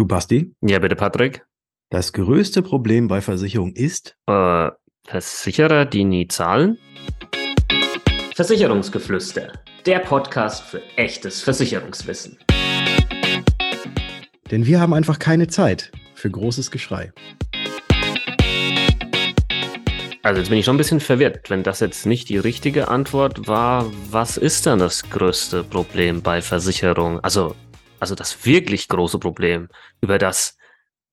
Du Basti? Ja, bitte, Patrick. Das größte Problem bei Versicherung ist? Äh, Versicherer, die nie zahlen? Versicherungsgeflüster, der Podcast für echtes Versicherungswissen. Denn wir haben einfach keine Zeit für großes Geschrei. Also jetzt bin ich schon ein bisschen verwirrt, wenn das jetzt nicht die richtige Antwort war. Was ist dann das größte Problem bei Versicherung? Also also das wirklich große Problem, über das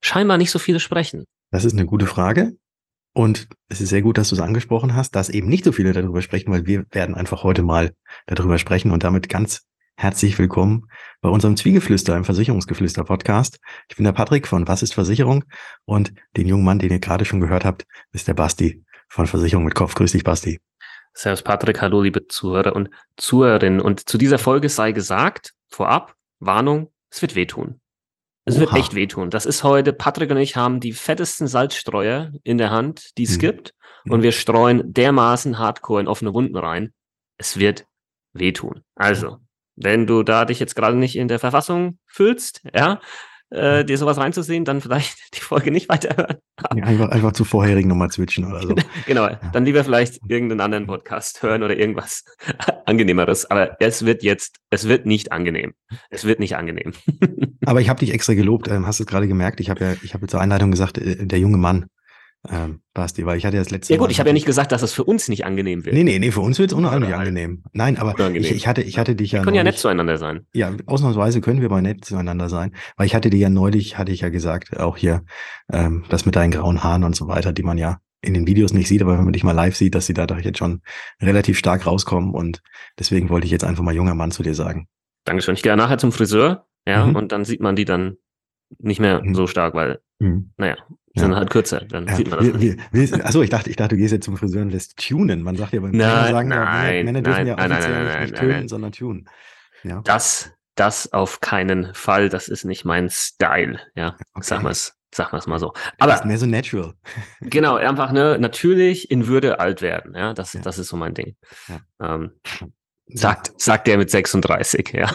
scheinbar nicht so viele sprechen? Das ist eine gute Frage. Und es ist sehr gut, dass du es angesprochen hast, dass eben nicht so viele darüber sprechen, weil wir werden einfach heute mal darüber sprechen und damit ganz herzlich willkommen bei unserem Zwiegeflüster im Versicherungsgeflüster Podcast. Ich bin der Patrick von Was ist Versicherung und den jungen Mann, den ihr gerade schon gehört habt, ist der Basti von Versicherung mit Kopf. Grüß dich, Basti. Servus Patrick, hallo liebe Zuhörer und Zuhörerinnen. Und zu dieser Folge sei gesagt, vorab, Warnung, es wird wehtun. Es Oha. wird echt wehtun. Das ist heute, Patrick und ich haben die fettesten Salzstreuer in der Hand, die es hm. gibt. Hm. Und wir streuen dermaßen hardcore in offene Wunden rein. Es wird wehtun. Also, wenn du da dich jetzt gerade nicht in der Verfassung fühlst, ja, äh, dir sowas reinzusehen, dann vielleicht die Folge nicht weiterhören. Ja, einfach, einfach zu vorherigen nochmal switchen oder so. genau, dann lieber vielleicht irgendeinen anderen Podcast hören oder irgendwas angenehmeres. Aber es wird jetzt, es wird nicht angenehm. Es wird nicht angenehm. Aber ich habe dich extra gelobt, ähm, hast du es gerade gemerkt. Ich habe ja, ich habe zur Einleitung gesagt, äh, der junge Mann ähm, Basti, weil ich hatte ja das letzte Ja gut, Mal ich habe ja nicht gesagt, dass es für uns nicht angenehm wird. Nee, nee, nee, für uns wird es unheimlich angenehm. Nein, aber ich, ich, hatte, ich hatte dich ja. Wir können neulich, ja nett zueinander sein. Ja, ausnahmsweise können wir mal nett zueinander sein. Weil ich hatte dir ja neulich, hatte ich ja gesagt, auch hier, ähm, das mit deinen grauen Haaren und so weiter, die man ja in den Videos nicht sieht, aber wenn man dich mal live sieht, dass sie da doch jetzt schon relativ stark rauskommen. Und deswegen wollte ich jetzt einfach mal junger Mann zu dir sagen. Dankeschön. Ich gehe nachher zum Friseur, ja, mhm. und dann sieht man die dann nicht mehr mhm. so stark, weil, mhm. naja, die sind halt kürzer, dann ja. sieht man das. Wie, wie, achso, ich dachte, ich dachte, du gehst jetzt zum Friseur und lässt tunen. Man sagt ja beim nein, sagen, nein, Männer dürfen nein, ja nein, offiziell nein, nicht tönen, sondern tunen. Ja. Das, das auf keinen Fall. Das ist nicht mein Style. Ja, okay. sag mal es. Sag mal es mal so. Aber das ist mehr so natural. genau, einfach ne, natürlich in Würde alt werden. Ja, das, ja. das ist so mein Ding. Ja. Ähm, sagt, sagt der mit 36, ja.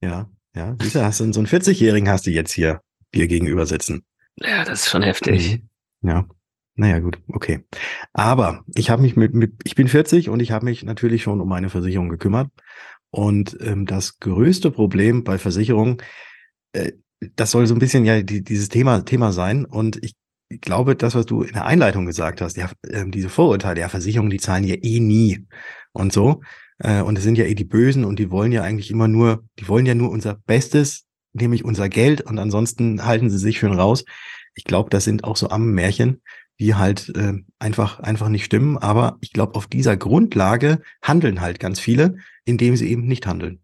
ja, ja. Du, hast du so einen 40-Jährigen hast du jetzt hier dir gegenüber sitzen. Ja, das ist schon heftig. Ja. Naja, gut, okay. Aber ich habe mich mit, mit, ich bin 40 und ich habe mich natürlich schon um meine Versicherung gekümmert. Und ähm, das größte Problem bei Versicherungen, äh, das soll so ein bisschen ja die, dieses Thema, Thema sein. Und ich glaube, das, was du in der Einleitung gesagt hast, ja, äh, diese Vorurteile, ja, Versicherungen, die zahlen ja eh nie und so. Äh, und es sind ja eh die Bösen und die wollen ja eigentlich immer nur, die wollen ja nur unser Bestes nämlich unser Geld und ansonsten halten sie sich schön raus. Ich glaube, das sind auch so Ammenmärchen, die halt äh, einfach, einfach nicht stimmen. Aber ich glaube, auf dieser Grundlage handeln halt ganz viele, indem sie eben nicht handeln.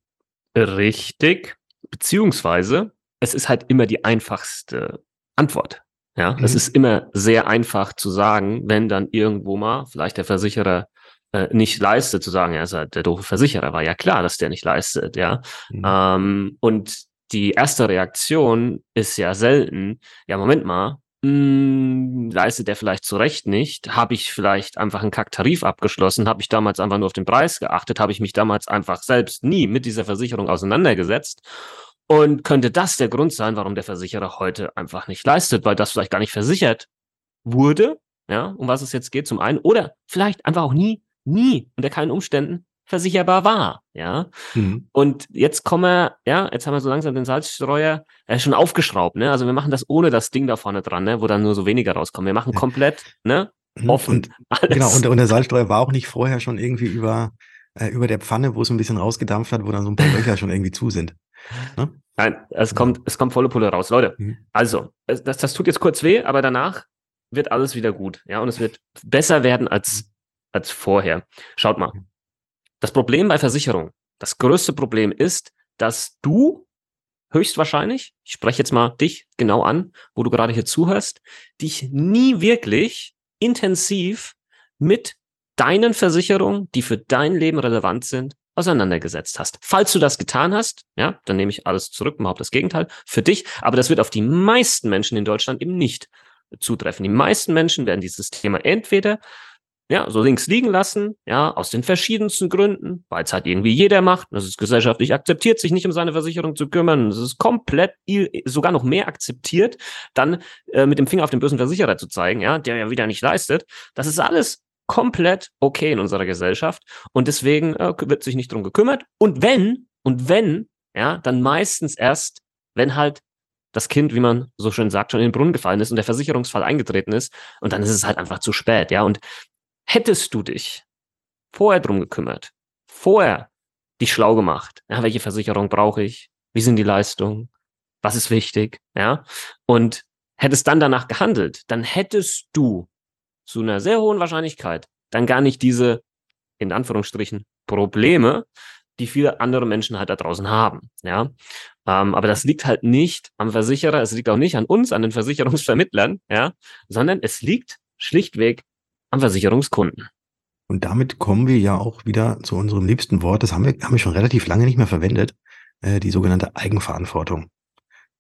Richtig. Beziehungsweise, es ist halt immer die einfachste Antwort. Ja, mhm. es ist immer sehr einfach zu sagen, wenn dann irgendwo mal vielleicht der Versicherer äh, nicht leistet, zu sagen, ja, der doofe Versicherer, war ja klar, dass der nicht leistet, ja. Mhm. Ähm, und die erste Reaktion ist ja selten, ja, Moment mal, mh, hm, leistet der vielleicht zu Recht nicht? Habe ich vielleicht einfach einen Kacktarif abgeschlossen? Habe ich damals einfach nur auf den Preis geachtet? Habe ich mich damals einfach selbst nie mit dieser Versicherung auseinandergesetzt? Und könnte das der Grund sein, warum der Versicherer heute einfach nicht leistet, weil das vielleicht gar nicht versichert wurde, ja, um was es jetzt geht, zum einen, oder vielleicht einfach auch nie, nie unter keinen Umständen versicherbar war, ja. Mhm. Und jetzt kommen wir, ja, jetzt haben wir so langsam den Salzstreuer, er ist schon aufgeschraubt, ne? Also wir machen das ohne das Ding da vorne dran, ne? Wo dann nur so weniger rauskommen. Wir machen komplett, ne? Mhm. Offen. Und, alles. Genau, und, und der Salzstreuer war auch nicht vorher schon irgendwie über, äh, über der Pfanne, wo es ein bisschen rausgedampft hat, wo dann so ein paar Löcher schon irgendwie zu sind. Ne? Nein, es kommt, es kommt volle Pulle raus. Leute, mhm. also, das, das tut jetzt kurz weh, aber danach wird alles wieder gut, ja, und es wird besser werden als, als vorher. Schaut mal. Das Problem bei Versicherung, das größte Problem ist, dass du höchstwahrscheinlich, ich spreche jetzt mal dich genau an, wo du gerade hier zuhörst, dich nie wirklich intensiv mit deinen Versicherungen, die für dein Leben relevant sind, auseinandergesetzt hast. Falls du das getan hast, ja, dann nehme ich alles zurück, überhaupt das Gegenteil für dich, aber das wird auf die meisten Menschen in Deutschland eben nicht zutreffen. Die meisten Menschen werden dieses Thema entweder ja, so links liegen lassen, ja, aus den verschiedensten Gründen, weil es halt irgendwie jeder macht, das ist gesellschaftlich akzeptiert, sich nicht um seine Versicherung zu kümmern, es ist komplett sogar noch mehr akzeptiert, dann äh, mit dem Finger auf den bösen Versicherer zu zeigen, ja, der ja wieder nicht leistet. Das ist alles komplett okay in unserer Gesellschaft und deswegen äh, wird sich nicht drum gekümmert. Und wenn, und wenn, ja, dann meistens erst, wenn halt das Kind, wie man so schön sagt, schon in den Brunnen gefallen ist und der Versicherungsfall eingetreten ist und dann ist es halt einfach zu spät, ja. Und hättest du dich vorher drum gekümmert, vorher dich schlau gemacht, ja, welche Versicherung brauche ich, wie sind die Leistungen, was ist wichtig, ja, und hättest dann danach gehandelt, dann hättest du zu einer sehr hohen Wahrscheinlichkeit dann gar nicht diese, in Anführungsstrichen, Probleme, die viele andere Menschen halt da draußen haben, ja. Ähm, aber das liegt halt nicht am Versicherer, es liegt auch nicht an uns, an den Versicherungsvermittlern, ja, sondern es liegt schlichtweg am Versicherungskunden. Und damit kommen wir ja auch wieder zu unserem liebsten Wort, das haben wir, haben wir schon relativ lange nicht mehr verwendet, äh, die sogenannte Eigenverantwortung.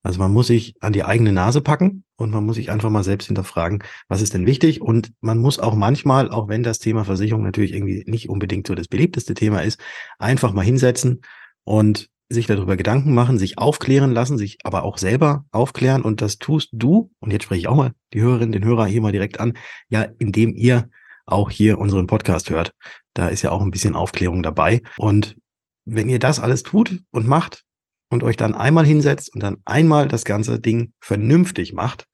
Also man muss sich an die eigene Nase packen und man muss sich einfach mal selbst hinterfragen, was ist denn wichtig? Und man muss auch manchmal, auch wenn das Thema Versicherung natürlich irgendwie nicht unbedingt so das beliebteste Thema ist, einfach mal hinsetzen und sich darüber Gedanken machen, sich aufklären lassen, sich aber auch selber aufklären. Und das tust du, und jetzt spreche ich auch mal die Hörerin, den Hörer hier mal direkt an, ja, indem ihr auch hier unseren Podcast hört. Da ist ja auch ein bisschen Aufklärung dabei. Und wenn ihr das alles tut und macht und euch dann einmal hinsetzt und dann einmal das ganze Ding vernünftig macht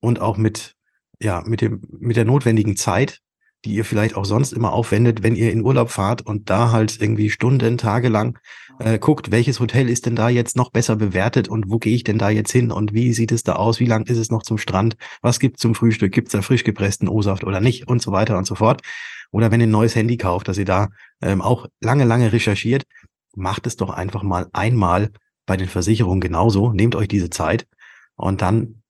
und auch mit, ja, mit dem, mit der notwendigen Zeit, die ihr vielleicht auch sonst immer aufwendet, wenn ihr in Urlaub fahrt und da halt irgendwie Stunden, Tage lang äh, guckt, welches Hotel ist denn da jetzt noch besser bewertet und wo gehe ich denn da jetzt hin und wie sieht es da aus, wie lang ist es noch zum Strand, was gibt's zum Frühstück, gibt's da frisch gepressten O-Saft oder nicht und so weiter und so fort. Oder wenn ihr ein neues Handy kauft, dass ihr da ähm, auch lange, lange recherchiert, macht es doch einfach mal einmal bei den Versicherungen genauso, nehmt euch diese Zeit und dann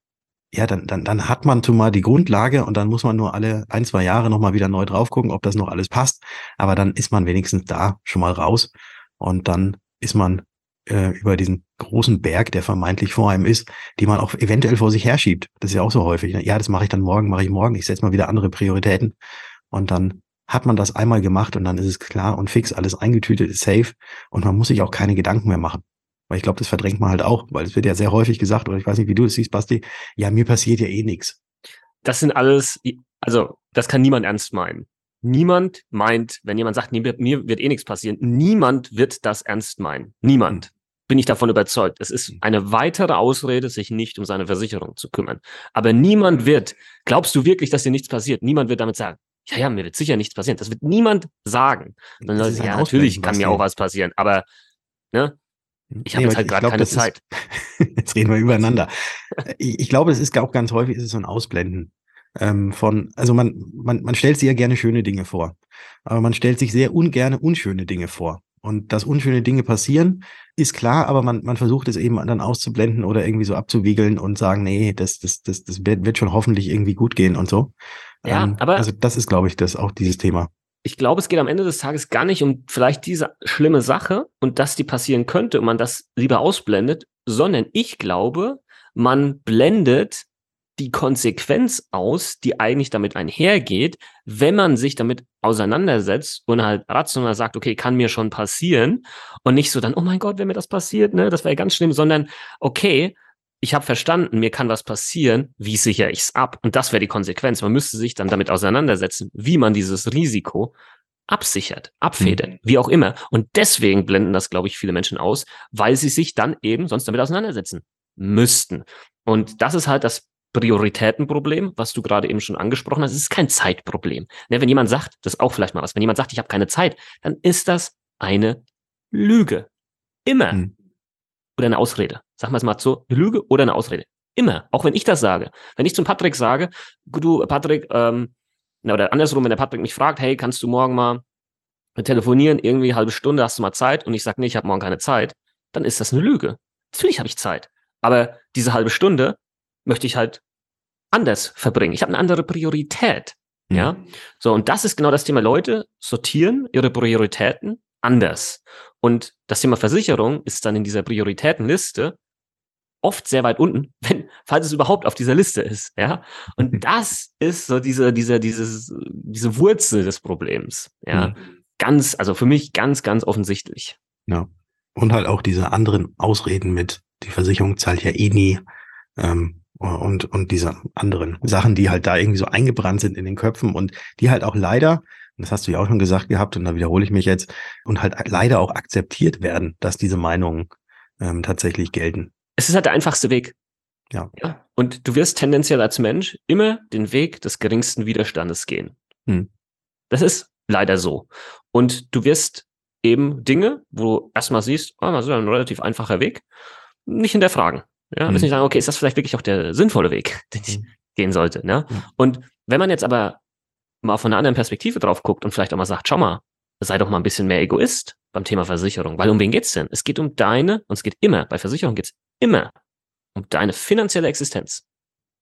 ja, dann, dann, dann hat man zumal die Grundlage und dann muss man nur alle ein, zwei Jahre nochmal wieder neu drauf gucken, ob das noch alles passt. Aber dann ist man wenigstens da schon mal raus und dann ist man äh, über diesen großen Berg, der vermeintlich vor einem ist, die man auch eventuell vor sich herschiebt. Das ist ja auch so häufig. Ne? Ja, das mache ich dann morgen, mache ich morgen. Ich setze mal wieder andere Prioritäten und dann hat man das einmal gemacht und dann ist es klar und fix, alles eingetütet, ist safe und man muss sich auch keine Gedanken mehr machen. Weil ich glaube, das verdrängt man halt auch, weil es wird ja sehr häufig gesagt, oder ich weiß nicht, wie du es siehst, Basti, ja, mir passiert ja eh nichts. Das sind alles, also das kann niemand ernst meinen. Niemand meint, wenn jemand sagt, mir, mir wird eh nichts passieren, niemand wird das ernst meinen. Niemand. Bin ich davon überzeugt. Es ist eine weitere Ausrede, sich nicht um seine Versicherung zu kümmern. Aber niemand wird, glaubst du wirklich, dass dir nichts passiert? Niemand wird damit sagen, ja, ja, mir wird sicher nichts passieren. Das wird niemand sagen. Dann Leute, ja, natürlich kann mir auch was passieren, aber ne, ich habe nee, jetzt halt gerade keine Zeit. Ist, jetzt reden wir übereinander. ich, ich glaube, es ist auch ganz häufig ist es so ein Ausblenden ähm, von, also man, man, man stellt sich ja gerne schöne Dinge vor, aber man stellt sich sehr ungerne unschöne Dinge vor. Und dass unschöne Dinge passieren, ist klar, aber man, man versucht es eben dann auszublenden oder irgendwie so abzuwiegeln und sagen, nee, das, das, das, das wird schon hoffentlich irgendwie gut gehen und so. Ja, ähm, aber. Also das ist, glaube ich, das auch dieses Thema ich glaube, es geht am Ende des Tages gar nicht um vielleicht diese schlimme Sache und dass die passieren könnte und man das lieber ausblendet, sondern ich glaube, man blendet die Konsequenz aus, die eigentlich damit einhergeht, wenn man sich damit auseinandersetzt und halt rational sagt, okay, kann mir schon passieren und nicht so dann, oh mein Gott, wenn mir das passiert, ne, das wäre ganz schlimm, sondern okay, ich habe verstanden, mir kann was passieren, wie sichere ich es ab? Und das wäre die Konsequenz. Man müsste sich dann damit auseinandersetzen, wie man dieses Risiko absichert, abfedert, mhm. wie auch immer. Und deswegen blenden das, glaube ich, viele Menschen aus, weil sie sich dann eben sonst damit auseinandersetzen müssten. Und das ist halt das Prioritätenproblem, was du gerade eben schon angesprochen hast. Es ist kein Zeitproblem. Ne, wenn jemand sagt, das ist auch vielleicht mal was, wenn jemand sagt, ich habe keine Zeit, dann ist das eine Lüge. Immer. Mhm. Oder eine Ausrede. Sagen wir es mal so, eine Lüge oder eine Ausrede. Immer, auch wenn ich das sage. Wenn ich zum Patrick sage, du, Patrick, ähm, oder andersrum, wenn der Patrick mich fragt, hey, kannst du morgen mal telefonieren, irgendwie halbe Stunde, hast du mal Zeit? Und ich sage, nee, ich habe morgen keine Zeit, dann ist das eine Lüge. Natürlich habe ich Zeit. Aber diese halbe Stunde möchte ich halt anders verbringen. Ich habe eine andere Priorität. Mhm. Ja. So, und das ist genau das Thema. Leute sortieren ihre Prioritäten anders. Und das Thema Versicherung ist dann in dieser Prioritätenliste oft sehr weit unten, wenn, falls es überhaupt auf dieser Liste ist, ja. Und mhm. das ist so diese, diese, dieses, diese Wurzel des Problems, ja. Mhm. Ganz, also für mich ganz, ganz offensichtlich. Ja. Und halt auch diese anderen Ausreden mit, die Versicherung zahlt ja eh nie, ähm, und, und diese anderen Sachen, die halt da irgendwie so eingebrannt sind in den Köpfen und die halt auch leider, das hast du ja auch schon gesagt gehabt und da wiederhole ich mich jetzt, und halt leider auch akzeptiert werden, dass diese Meinungen ähm, tatsächlich gelten. Es ist halt der einfachste Weg. Ja. ja. Und du wirst tendenziell als Mensch immer den Weg des geringsten Widerstandes gehen. Hm. Das ist leider so. Und du wirst eben Dinge, wo du erstmal siehst, oh, das ist ein relativ einfacher Weg, nicht hinterfragen. Ja, hm. nicht sagen, okay, ist das vielleicht wirklich auch der sinnvolle Weg, den ich hm. gehen sollte. Ne? Hm. Und wenn man jetzt aber mal von einer anderen Perspektive drauf guckt und vielleicht auch mal sagt, schau mal, sei doch mal ein bisschen mehr Egoist beim Thema Versicherung. Weil um wen geht's denn? Es geht um deine, und es geht immer, bei Versicherung geht's immer um deine finanzielle Existenz.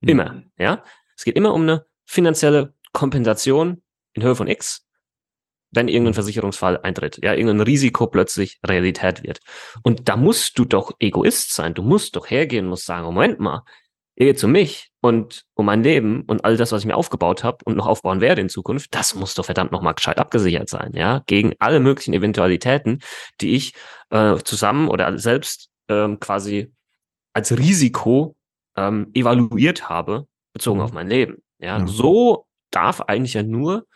Mhm. Immer, ja. Es geht immer um eine finanzielle Kompensation in Höhe von X, wenn irgendein mhm. Versicherungsfall eintritt, ja, irgendein Risiko plötzlich Realität wird. Und da musst du doch Egoist sein. Du musst doch hergehen, musst sagen, Moment mal, ihr geht um mich und um mein Leben und all das, was ich mir aufgebaut habe und noch aufbauen werde in Zukunft, das muss doch verdammt nochmal gescheit abgesichert sein, ja, gegen alle möglichen Eventualitäten, die ich äh, zusammen oder selbst ähm, quasi als Risiko ähm, evaluiert habe, bezogen mhm. auf mein Leben. Ja, ja, so darf eigentlich ja nur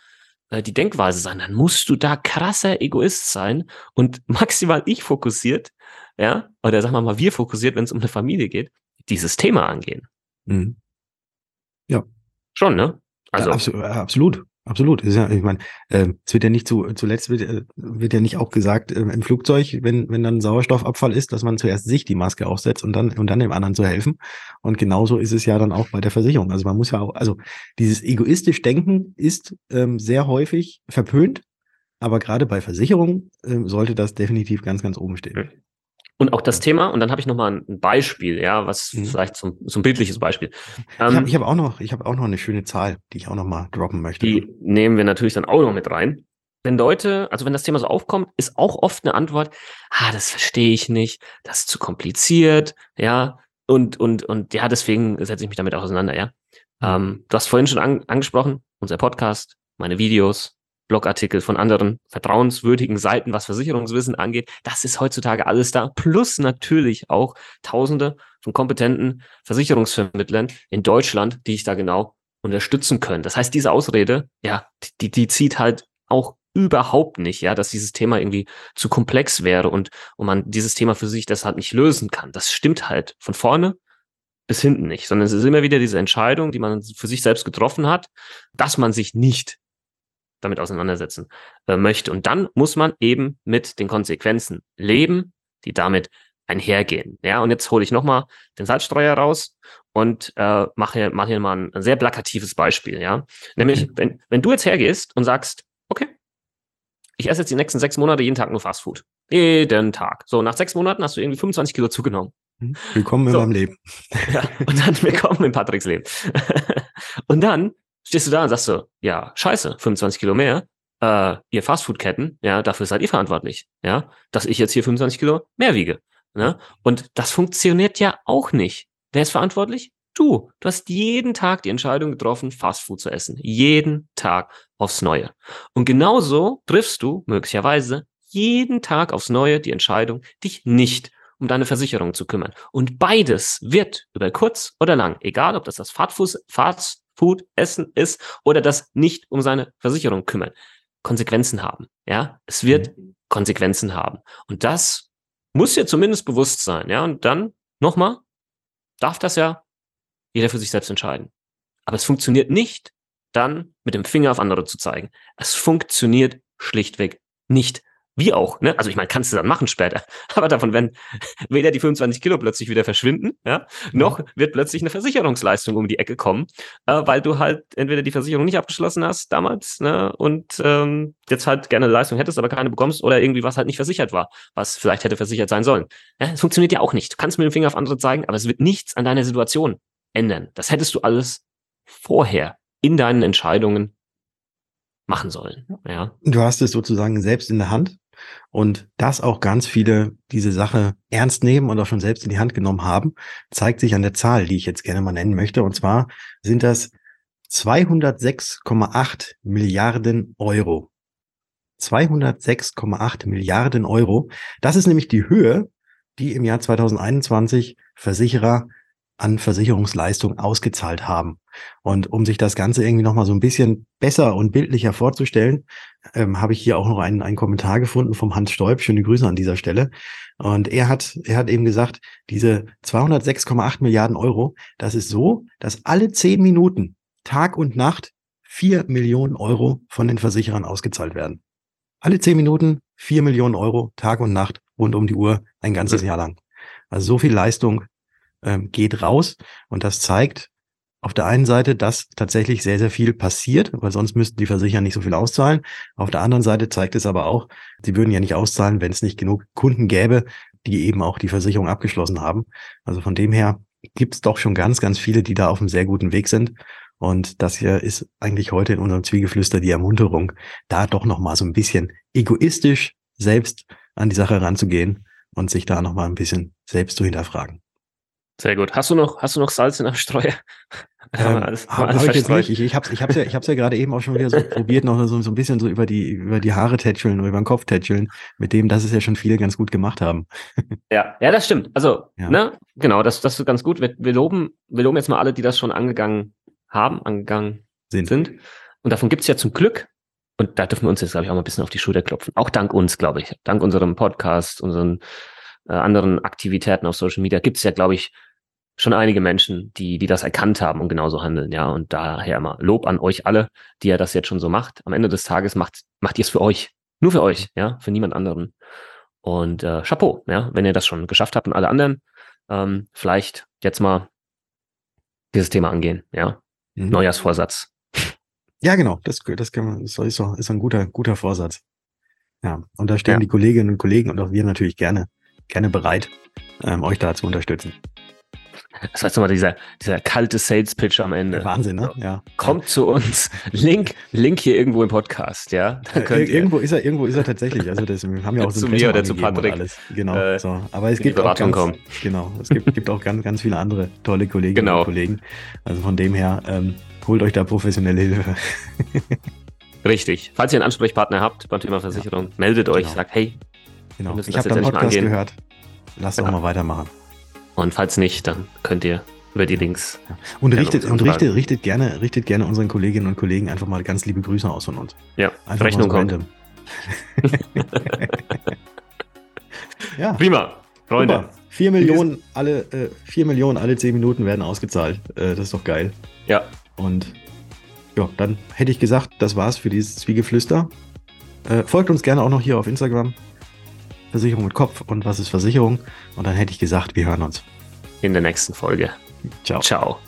äh, die Denkweise sein. Dann musst du da krasser Egoist sein und maximal ich fokussiert, ja, oder sagen wir mal wir fokussiert, wenn es um eine Familie geht, dieses Thema angehen. Mhm. Schon, ne? Also. Ja, absolut, absolut. Absolut. Ist ja, ich meine, äh, es wird ja nicht zu, zuletzt wird, äh, wird ja nicht auch gesagt äh, im Flugzeug, wenn, wenn dann Sauerstoffabfall ist, dass man zuerst sich die Maske aufsetzt und dann, und dann dem anderen zu helfen. Und genauso ist es ja dann auch bei der Versicherung. Also man muss ja auch, also dieses egoistisch Denken ist ähm, sehr häufig verpönt, aber gerade bei Versicherungen äh, sollte das definitiv ganz, ganz oben stehen. Und auch das Thema, und dann habe ich nochmal ein Beispiel, ja, was mhm. vielleicht so, so ein bildliches Beispiel. Ähm, ich habe hab auch noch, ich habe auch noch eine schöne Zahl, die ich auch nochmal droppen möchte. Die nehmen wir natürlich dann auch noch mit rein. Wenn Leute, also wenn das Thema so aufkommt, ist auch oft eine Antwort, ah, das verstehe ich nicht, das ist zu kompliziert, ja, und, und, und ja, deswegen setze ich mich damit auch auseinander, ja. Mhm. Ähm, du hast vorhin schon an, angesprochen, unser Podcast, meine Videos, Blogartikel von anderen vertrauenswürdigen Seiten, was Versicherungswissen angeht. Das ist heutzutage alles da. Plus natürlich auch Tausende von kompetenten Versicherungsvermittlern in Deutschland, die ich da genau unterstützen können. Das heißt, diese Ausrede, ja, die, die zieht halt auch überhaupt nicht, ja, dass dieses Thema irgendwie zu komplex wäre und, und man dieses Thema für sich deshalb nicht lösen kann. Das stimmt halt von vorne bis hinten nicht, sondern es ist immer wieder diese Entscheidung, die man für sich selbst getroffen hat, dass man sich nicht damit auseinandersetzen äh, möchte. Und dann muss man eben mit den Konsequenzen leben, die damit einhergehen. Ja, und jetzt hole ich nochmal den Salzstreuer raus und äh, mache hier, mach hier mal ein, ein sehr plakatives Beispiel. Ja, nämlich, okay. wenn, wenn du jetzt hergehst und sagst, okay, ich esse jetzt die nächsten sechs Monate jeden Tag nur Fastfood. Jeden Tag. So, nach sechs Monaten hast du irgendwie 25 Kilo zugenommen. Mhm. Willkommen in so. meinem Leben. Ja, und dann willkommen in Patricks Leben. und dann stehst du da und sagst so, ja, scheiße, 25 Kilo mehr, äh, ihr Fastfood-Ketten, ja, dafür seid ihr verantwortlich, ja, dass ich jetzt hier 25 Kilo mehr wiege. Ne? Und das funktioniert ja auch nicht. Wer ist verantwortlich? Du. Du hast jeden Tag die Entscheidung getroffen, Fastfood zu essen. Jeden Tag aufs Neue. Und genauso triffst du möglicherweise jeden Tag aufs Neue die Entscheidung, dich nicht um deine Versicherung zu kümmern. Und beides wird über kurz oder lang, egal ob das das Fastfood, Food essen ist oder das nicht um seine Versicherung kümmern. Konsequenzen haben. Ja, es wird mhm. Konsequenzen haben. Und das muss dir zumindest bewusst sein. Ja, und dann nochmal, darf das ja jeder für sich selbst entscheiden. Aber es funktioniert nicht, dann mit dem Finger auf andere zu zeigen. Es funktioniert schlichtweg nicht. Wie auch, ne? Also ich meine, kannst du dann machen später. Aber davon werden weder die 25 Kilo plötzlich wieder verschwinden, ja, noch wird plötzlich eine Versicherungsleistung um die Ecke kommen, äh, weil du halt entweder die Versicherung nicht abgeschlossen hast damals, ne, und ähm, jetzt halt gerne eine Leistung hättest, aber keine bekommst oder irgendwie was halt nicht versichert war, was vielleicht hätte versichert sein sollen. Ja, es funktioniert ja auch nicht. Du kannst mit dem Finger auf andere zeigen, aber es wird nichts an deiner Situation ändern. Das hättest du alles vorher in deinen Entscheidungen machen sollen. Ja. Du hast es sozusagen selbst in der Hand Und dass auch ganz viele diese Sache ernst nehmen und auch schon selbst in die Hand genommen haben, zeigt sich an der Zahl, die ich jetzt gerne mal nennen möchte. Und zwar sind das 206,8 Milliarden Euro. 206,8 Milliarden Euro. Das ist nämlich die Höhe, die im Jahr 2021 Versicherer an Versicherungsleistung ausgezahlt haben. Und um sich das Ganze irgendwie nochmal so ein bisschen besser und bildlicher vorzustellen, ähm, habe ich hier auch noch einen, einen Kommentar gefunden vom Hans Stolp. Schöne Grüße an dieser Stelle. Und er hat, er hat eben gesagt, diese 206,8 Milliarden Euro, das ist so, dass alle zehn Minuten, Tag und Nacht, vier Millionen Euro von den Versicherern ausgezahlt werden. Alle zehn Minuten vier Millionen Euro, Tag und Nacht, rund um die Uhr, ein ganzes Jahr lang. Also so viel Leistung ähm, geht raus und das zeigt auf der einen Seite, dass tatsächlich sehr, sehr viel passiert, weil sonst müssten die Versicherer nicht so viel auszahlen. Auf der anderen Seite zeigt es aber auch, sie würden ja nicht auszahlen, wenn es nicht genug Kunden gäbe, die eben auch die Versicherung abgeschlossen haben. Also von dem her gibt es doch schon ganz, ganz viele, die da auf einem sehr guten Weg sind. Und das hier ist eigentlich heute in unserem Zwiegeflüster die Ermunterung, da doch nochmal so ein bisschen egoistisch selbst an die Sache ranzugehen und sich da nochmal ein bisschen selbst zu hinterfragen. Sehr gut. Hast du noch, hast du noch Salz in der Streuer? Ähm, alles, hab, hab ich jetzt nicht. Ich, ich habe ich hab's ja, ich hab's ja gerade eben auch schon wieder so probiert, noch so, so ein bisschen so über die, über die Haare tätscheln oder über den Kopf tätscheln, mit dem, dass es ja schon viele ganz gut gemacht haben. Ja, ja, das stimmt. Also, ja. ne, genau, das, das ist ganz gut. Wir, wir loben, wir loben jetzt mal alle, die das schon angegangen haben, angegangen sind. sind. Und davon gibt's ja zum Glück, und da dürfen wir uns jetzt, glaube ich, auch mal ein bisschen auf die Schulter klopfen. Auch dank uns, glaube ich. Dank unserem Podcast, unseren äh, anderen Aktivitäten auf Social Media gibt's ja, glaube ich, schon einige Menschen, die, die das erkannt haben und genauso handeln, ja. Und daher immer Lob an euch alle, die ihr das jetzt schon so macht. Am Ende des Tages macht, macht ihr es für euch. Nur für euch, ja, für niemand anderen. Und äh, Chapeau, ja, wenn ihr das schon geschafft habt und alle anderen, ähm, vielleicht jetzt mal dieses Thema angehen, ja. Mhm. Neujahrsvorsatz. Ja, genau, das, das, kann man, das ist, ist ein guter, guter Vorsatz. Ja, und da stehen ja. die Kolleginnen und Kollegen und auch wir natürlich gerne, gerne bereit, ähm, euch da zu unterstützen. Das jetzt nochmal dieser, dieser kalte Sales-Pitch am Ende. Wahnsinn, ne? Ja. Kommt zu uns. Link, Link hier irgendwo im Podcast, ja. Äh, irgendwo ist er, irgendwo ist er tatsächlich. Also das, wir haben ja auch so zu mir oder zu Patrick. Alles. Genau. Äh, so. Aber es gibt auch ganz, kommen. genau. Es gibt, gibt auch ganz, ganz viele andere tolle Kolleginnen genau. und Kollegen. Also von dem her ähm, holt euch da professionelle Hilfe. Richtig. Falls ihr einen Ansprechpartner habt beim Thema Versicherung, ja. meldet euch, genau. sagt, hey, genau. ich habe deinen Podcast gehört. Lasst genau. auch mal weitermachen. Und falls nicht, dann könnt ihr über die Links. Ja. Und richtet, und richtet, richtet gerne, richtet gerne unseren Kolleginnen und Kollegen einfach mal ganz liebe Grüße aus von uns. Ja, einfach Rechnung kommt. ja. Prima, Freunde. Super. Vier Millionen alle, äh, vier Millionen alle zehn Minuten werden ausgezahlt. Äh, das ist doch geil. Ja. Und ja, dann hätte ich gesagt, das war's für dieses Zwiegeflüster. Äh, folgt uns gerne auch noch hier auf Instagram. Versicherung mit Kopf und was ist Versicherung. Und dann hätte ich gesagt, wir hören uns. In der nächsten Folge. Ciao. Ciao.